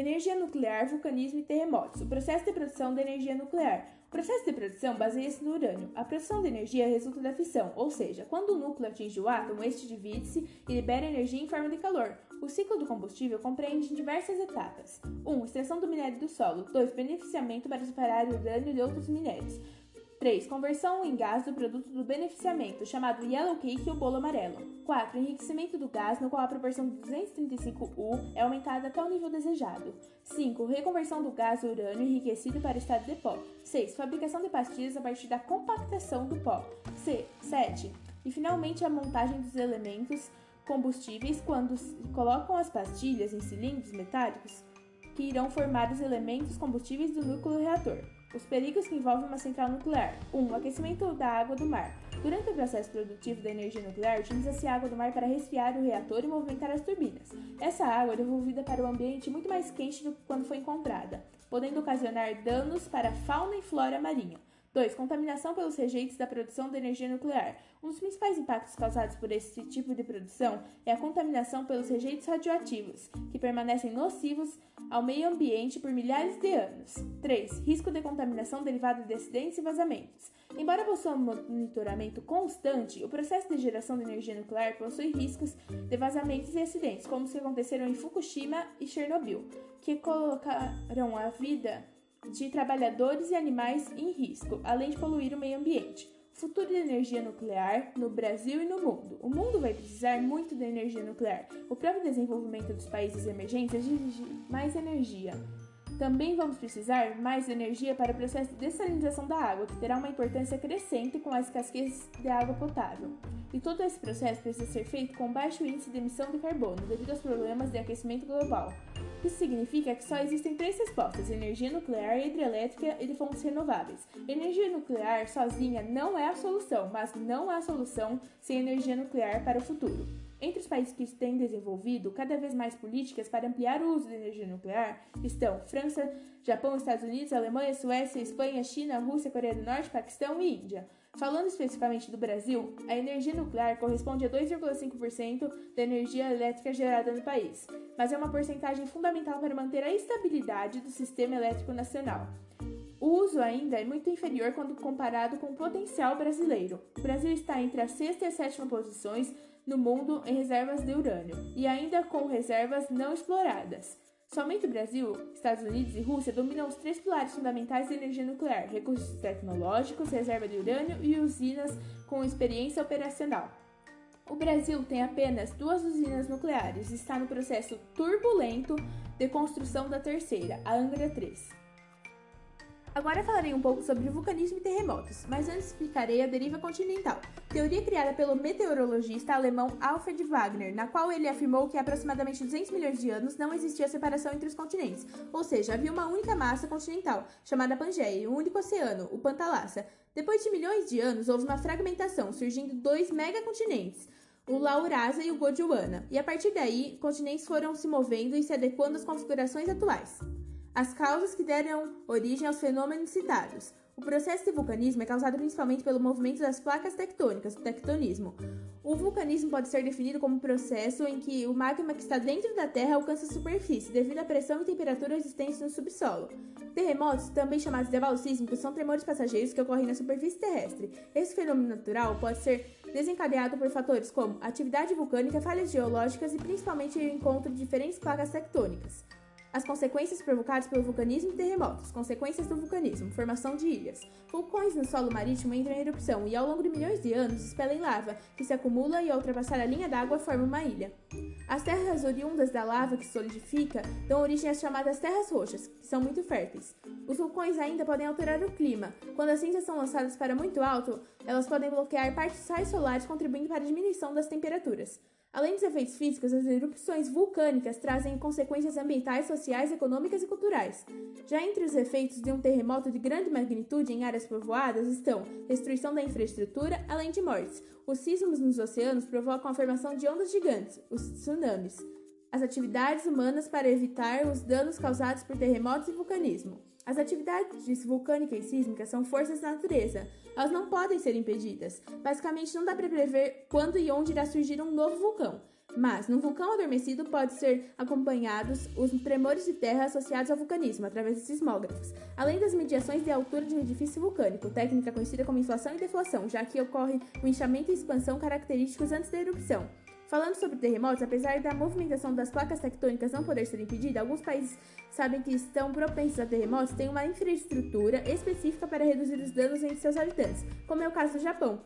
Energia nuclear, vulcanismo e terremotos. O processo de produção da energia nuclear. O processo de produção baseia-se no urânio. A produção de energia resulta da fissão, ou seja, quando o núcleo atinge o átomo, este divide-se e libera energia em forma de calor. O ciclo do combustível compreende diversas etapas. 1. Um, extração do minério do solo. 2. Beneficiamento para separar o urânio de outros minérios. 3. Conversão em gás do produto do beneficiamento, chamado yellow cake ou bolo amarelo. 4. Enriquecimento do gás, no qual a proporção de 235U é aumentada até o nível desejado. 5. Reconversão do gás urânio enriquecido para o estado de pó. 6. Fabricação de pastilhas a partir da compactação do pó. 7. E finalmente a montagem dos elementos combustíveis quando colocam as pastilhas em cilindros metálicos que irão formar os elementos combustíveis do núcleo reator. Os perigos que envolvem uma central nuclear. 1. Um, aquecimento da água do mar. Durante o processo produtivo da energia nuclear, utiliza-se água do mar para resfriar o reator e movimentar as turbinas. Essa água é devolvida para o ambiente muito mais quente do que quando foi encontrada, podendo ocasionar danos para a fauna e flora marinha. 2. Contaminação pelos rejeitos da produção de energia nuclear. Um dos principais impactos causados por esse tipo de produção é a contaminação pelos rejeitos radioativos, que permanecem nocivos ao meio ambiente por milhares de anos. 3. Risco de contaminação derivado de acidentes e vazamentos. Embora possua um monitoramento constante, o processo de geração de energia nuclear possui riscos de vazamentos e acidentes, como os que aconteceram em Fukushima e Chernobyl, que colocaram a vida de trabalhadores e animais em risco, além de poluir o meio ambiente. Futuro da energia nuclear no Brasil e no mundo. O mundo vai precisar muito de energia nuclear. O próprio desenvolvimento dos países emergentes exige mais energia. Também vamos precisar mais energia para o processo de dessalinização da água, que terá uma importância crescente com a escassez de água potável. E todo esse processo precisa ser feito com baixo índice de emissão de carbono, devido aos problemas de aquecimento global. Isso significa que só existem três respostas: energia nuclear, hidrelétrica e de fontes renováveis. Energia nuclear sozinha não é a solução, mas não há solução sem energia nuclear para o futuro. Entre os países que têm desenvolvido cada vez mais políticas para ampliar o uso de energia nuclear estão França, Japão, Estados Unidos, Alemanha, Suécia, Espanha, China, Rússia, Coreia do Norte, Paquistão e Índia. Falando especificamente do Brasil, a energia nuclear corresponde a 2,5% da energia elétrica gerada no país, mas é uma porcentagem fundamental para manter a estabilidade do sistema elétrico nacional. O uso ainda é muito inferior quando comparado com o potencial brasileiro. O Brasil está entre a sexta e a sétima posições no mundo em reservas de urânio e ainda com reservas não exploradas. Somente o Brasil, Estados Unidos e Rússia dominam os três pilares fundamentais da energia nuclear: recursos tecnológicos, reserva de urânio e usinas com experiência operacional. O Brasil tem apenas duas usinas nucleares e está no processo turbulento de construção da terceira, a Angra 3. Agora falarei um pouco sobre vulcanismo e terremotos, mas antes explicarei a deriva continental, teoria criada pelo meteorologista alemão Alfred Wagner, na qual ele afirmou que há aproximadamente 200 milhões de anos não existia separação entre os continentes, ou seja, havia uma única massa continental, chamada Pangeia, e um único oceano, o Pantalassa. Depois de milhões de anos, houve uma fragmentação, surgindo dois megacontinentes, o Laurasa e o Gondwana, e a partir daí, continentes foram se movendo e se adequando às configurações atuais. As causas que deram origem aos fenômenos citados. O processo de vulcanismo é causado principalmente pelo movimento das placas tectônicas, o tectonismo. O vulcanismo pode ser definido como um processo em que o magma que está dentro da Terra alcança a superfície devido à pressão e temperatura existentes no subsolo. Terremotos, também chamados de sísmicos, são tremores passageiros que ocorrem na superfície terrestre. Esse fenômeno natural pode ser desencadeado por fatores como atividade vulcânica, falhas geológicas e principalmente o encontro de diferentes placas tectônicas. As consequências provocadas pelo vulcanismo e terremotos. Consequências do vulcanismo. Formação de ilhas. Vulcões no solo marítimo entram em erupção e, ao longo de milhões de anos, expelem lava, que se acumula e, ao ultrapassar a linha d'água, forma uma ilha. As terras oriundas da lava que solidifica dão origem às chamadas terras roxas, que são muito férteis. Os vulcões ainda podem alterar o clima. Quando as cinzas são lançadas para muito alto, elas podem bloquear partes raios solares, contribuindo para a diminuição das temperaturas. Além dos efeitos físicos, as erupções vulcânicas trazem consequências ambientais, sociais, econômicas e culturais. Já entre os efeitos de um terremoto de grande magnitude em áreas povoadas estão destruição da infraestrutura, além de mortes. Os sismos nos oceanos provocam a formação de ondas gigantes, os tsunamis. As atividades humanas para evitar os danos causados por terremotos e vulcanismo. As atividades vulcânica e sísmica são forças da natureza. Elas não podem ser impedidas. Basicamente, não dá para prever quando e onde irá surgir um novo vulcão. Mas, no vulcão adormecido, pode ser acompanhados os tremores de terra associados ao vulcanismo, através de sismógrafos, além das mediações de altura de um edifício vulcânico, técnica conhecida como inflação e deflação, já que ocorre o inchamento e expansão característicos antes da erupção. Falando sobre terremotos, apesar da movimentação das placas tectônicas não poder ser impedida, alguns países sabem que estão propensos a terremotos têm uma infraestrutura específica para reduzir os danos entre seus habitantes, como é o caso do Japão.